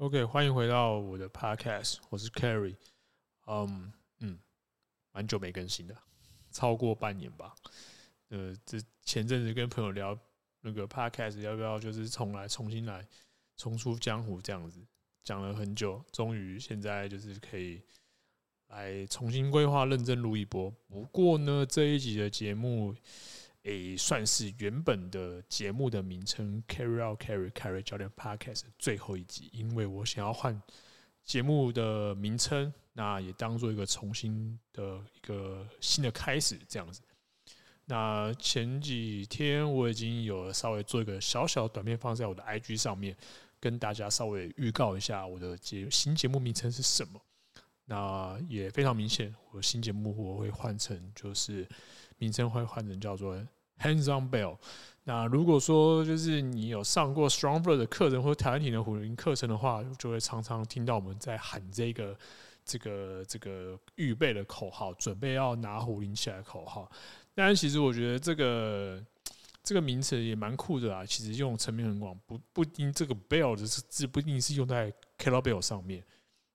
OK，欢迎回到我的 Podcast，我是 Carry，。嗯嗯，蛮久没更新的，超过半年吧。呃，这前阵子跟朋友聊那个 Podcast 要不要就是重来，重新来，重出江湖这样子，讲了很久，终于现在就是可以来重新规划，认真录一波。不过呢，这一集的节目。诶，算是原本的节目的名称 “Carry Out Carry Carry 教练 Podcast” 最后一集，因为我想要换节目的名称，那也当做一个重新的一个新的开始这样子。那前几天我已经有稍微做一个小小短片放在我的 IG 上面，跟大家稍微预告一下我的节新节目名称是什么。那也非常明显，我新节目我会换成就是。名称会换成叫做 Hands on Bell。那如果说就是你有上过 Stronger 的课程或者台湾体能虎林课程的话，就会常常听到我们在喊这个这个这个预备的口号，准备要拿虎林起来的口号。但其实我觉得这个这个名词也蛮酷的啊，其实用层面很广，不不一定这个 Bell 的字不一定是用在 Kettlebell 上面。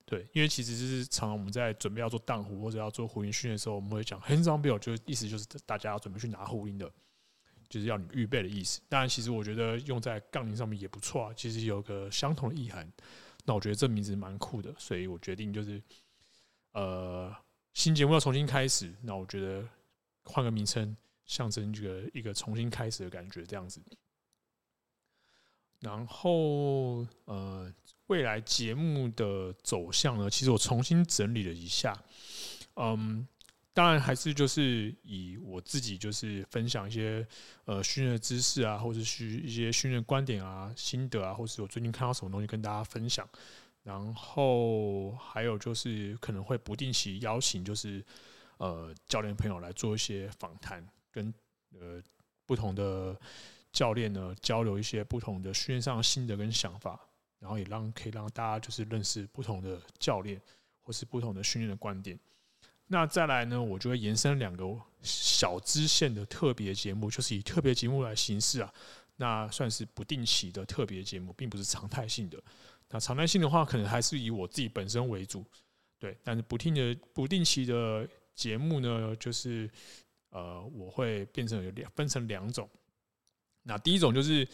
对，因为其实是常常我们在准备要做荡壶或者要做壶铃训练的时候，我们会讲 hands on bell，就意思就是大家要准备去拿壶铃的，就是要你预备的意思。当然，其实我觉得用在杠铃上面也不错啊，其实有个相同的意涵。那我觉得这名字蛮酷的，所以我决定就是，呃，新节目要重新开始，那我觉得换个名称，象征这个一个重新开始的感觉，这样子。然后，呃。未来节目的走向呢？其实我重新整理了一下，嗯，当然还是就是以我自己就是分享一些呃训练的知识啊，或者是一些训练观点啊、心得啊，或是我最近看到什么东西跟大家分享。然后还有就是可能会不定期邀请就是呃教练朋友来做一些访谈，跟呃不同的教练呢交流一些不同的训练上的心得跟想法。然后也让可以让大家就是认识不同的教练，或是不同的训练的观点。那再来呢，我就会延伸两个小支线的特别节目，就是以特别节目来形式啊。那算是不定期的特别节目，并不是常态性的。那常态性的话，可能还是以我自己本身为主，对。但是不定的不定期的节目呢，就是呃，我会变成有两分成两种。那第一种就是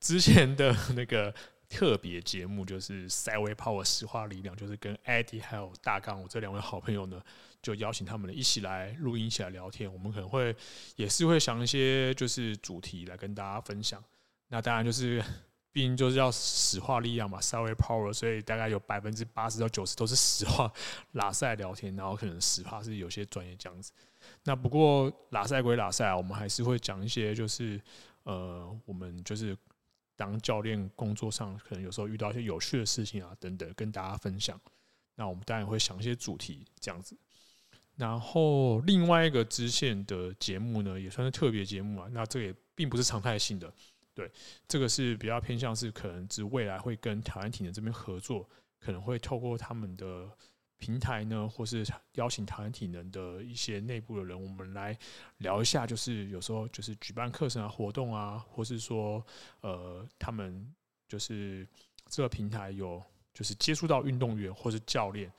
之前的那个。特别节目就是 Sideway Power 石化力量，就是跟 Eddie 还有大刚我这两位好朋友呢，就邀请他们一起来录音，一起来聊天。我们可能会也是会想一些就是主题来跟大家分享。那当然就是，毕竟就是要石化力量嘛，Sideway Power，所以大概有百分之八十到九十都是石化拉赛聊天，然后可能石化是有些专业这样子。那不过拉赛归拉赛，我们还是会讲一些就是呃，我们就是。当教练工作上可能有时候遇到一些有趣的事情啊等等，跟大家分享。那我们当然会想一些主题这样子。然后另外一个支线的节目呢，也算是特别节目啊。那这也并不是常态性的，对，这个是比较偏向是可能是未来会跟台湾体能这边合作，可能会透过他们的。平台呢，或是邀请台湾体能的一些内部的人，我们来聊一下。就是有时候就是举办课程啊、活动啊，或是说呃，他们就是这个平台有就是接触到运动员或是教练，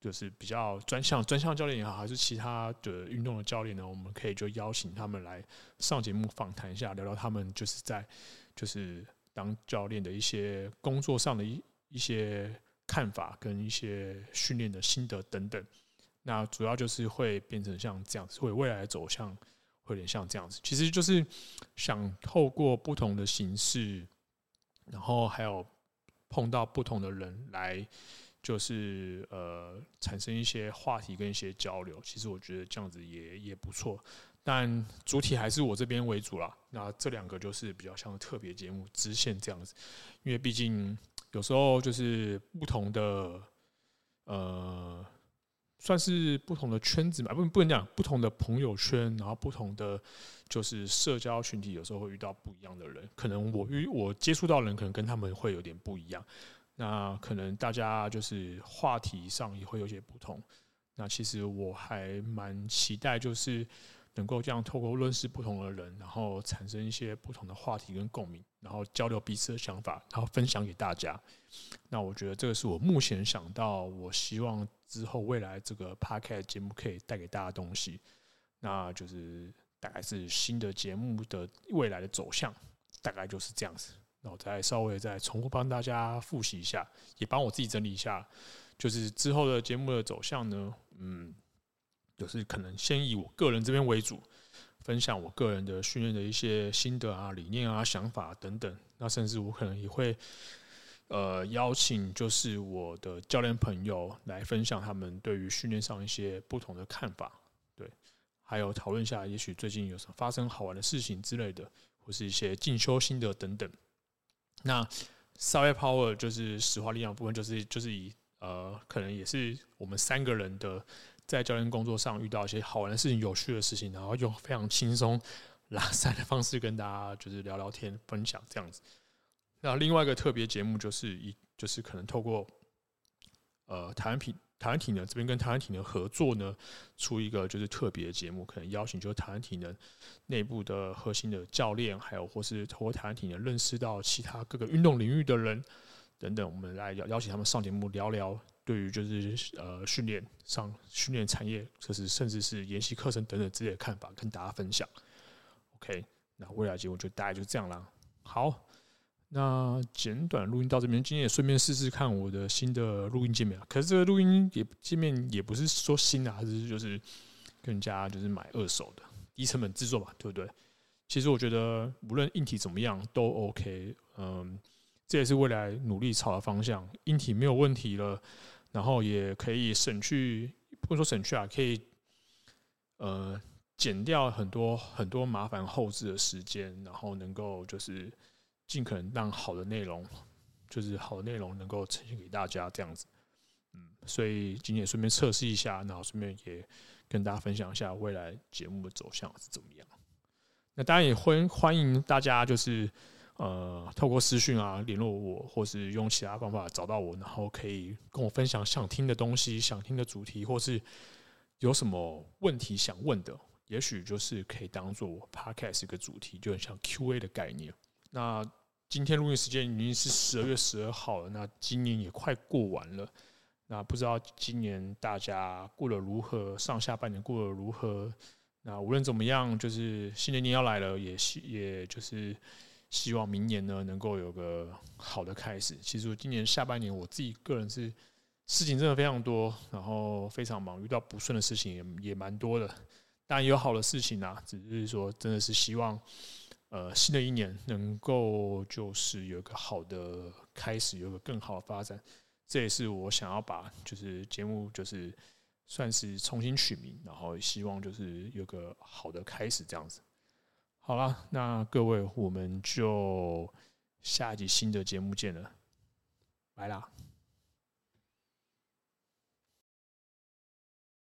就是比较专项专项教练也好，还是其他的运动的教练呢，我们可以就邀请他们来上节目访谈一下，聊聊他们就是在就是当教练的一些工作上的一一些。看法跟一些训练的心得等等，那主要就是会变成像这样子，会未来走向会有点像这样子。其实就是想透过不同的形式，然后还有碰到不同的人来，就是呃产生一些话题跟一些交流。其实我觉得这样子也也不错，但主体还是我这边为主啦。那这两个就是比较像特别节目支线这样子，因为毕竟。有时候就是不同的，呃，算是不同的圈子嘛，不不能讲不同的朋友圈，然后不同的就是社交群体，有时候会遇到不一样的人。可能我遇我接触到的人，可能跟他们会有点不一样。那可能大家就是话题上也会有些不同。那其实我还蛮期待，就是能够这样透过认识不同的人，然后产生一些不同的话题跟共鸣，然后交流彼此的想法，然后分享给大家。那我觉得这个是我目前想到，我希望之后未来这个 Podcast 节目可以带给大家东西，那就是大概是新的节目的未来的走向，大概就是这样子。那我再稍微再重复帮大家复习一下，也帮我自己整理一下，就是之后的节目的走向呢，嗯。就是可能先以我个人这边为主，分享我个人的训练的一些心得啊、理念啊、想法等等。那甚至我可能也会，呃，邀请就是我的教练朋友来分享他们对于训练上一些不同的看法，对，还有讨论一下，也许最近有什么发生好玩的事情之类的，或是一些进修心得等等。那 Subway Power 就是石化力量部分，就是就是以呃，可能也是我们三个人的。在教练工作上遇到一些好玩的事情、有趣的事情，然后用非常轻松、拉塞的方式跟大家就是聊聊天、分享这样子。那另外一个特别节目就是一，就是可能透过呃台湾体台湾体能这边跟台湾体能合作呢，出一个就是特别节目，可能邀请就是台湾体能内部的核心的教练，还有或是透过台湾体能认识到其他各个运动领域的人等等，我们来邀邀请他们上节目聊聊。对于就是呃训练上训练产业，就是甚至是研习课程等等之类的看法，跟大家分享。OK，那未来节目就大概就这样啦。好，那简短录音到这边，今天也顺便试试看我的新的录音界面。可是这个录音也界面也不是说新的，还是就是更加就是买二手的，低成本制作吧，对不对？其实我觉得无论硬体怎么样都 OK，嗯，这也是未来努力朝的方向。硬体没有问题了。然后也可以省去，不能说省去啊，可以呃减掉很多很多麻烦后置的时间，然后能够就是尽可能让好的内容，就是好的内容能够呈现给大家这样子。嗯，所以今天也顺便测试一下，然后顺便也跟大家分享一下未来节目的走向是怎么样。那当然也欢欢迎大家就是。呃，透过私讯啊联络我，或是用其他方法找到我，然后可以跟我分享想听的东西、想听的主题，或是有什么问题想问的，也许就是可以当做我 podcast 一个主题，就很像 Q&A 的概念。那今天录音时间已经是十二月十二号了，那今年也快过完了，那不知道今年大家过得如何？上下半年过得如何？那无论怎么样，就是新的年要来了，也也就是。希望明年呢能够有个好的开始。其实今年下半年我自己个人是事情真的非常多，然后非常忙，遇到不顺的事情也也蛮多的。当然有好的事情啊，只是说真的是希望，呃，新的一年能够就是有个好的开始，有个更好的发展。这也是我想要把就是节目就是算是重新取名，然后希望就是有个好的开始这样子。好了，那各位，我们就下一集新的节目见了，拜啦。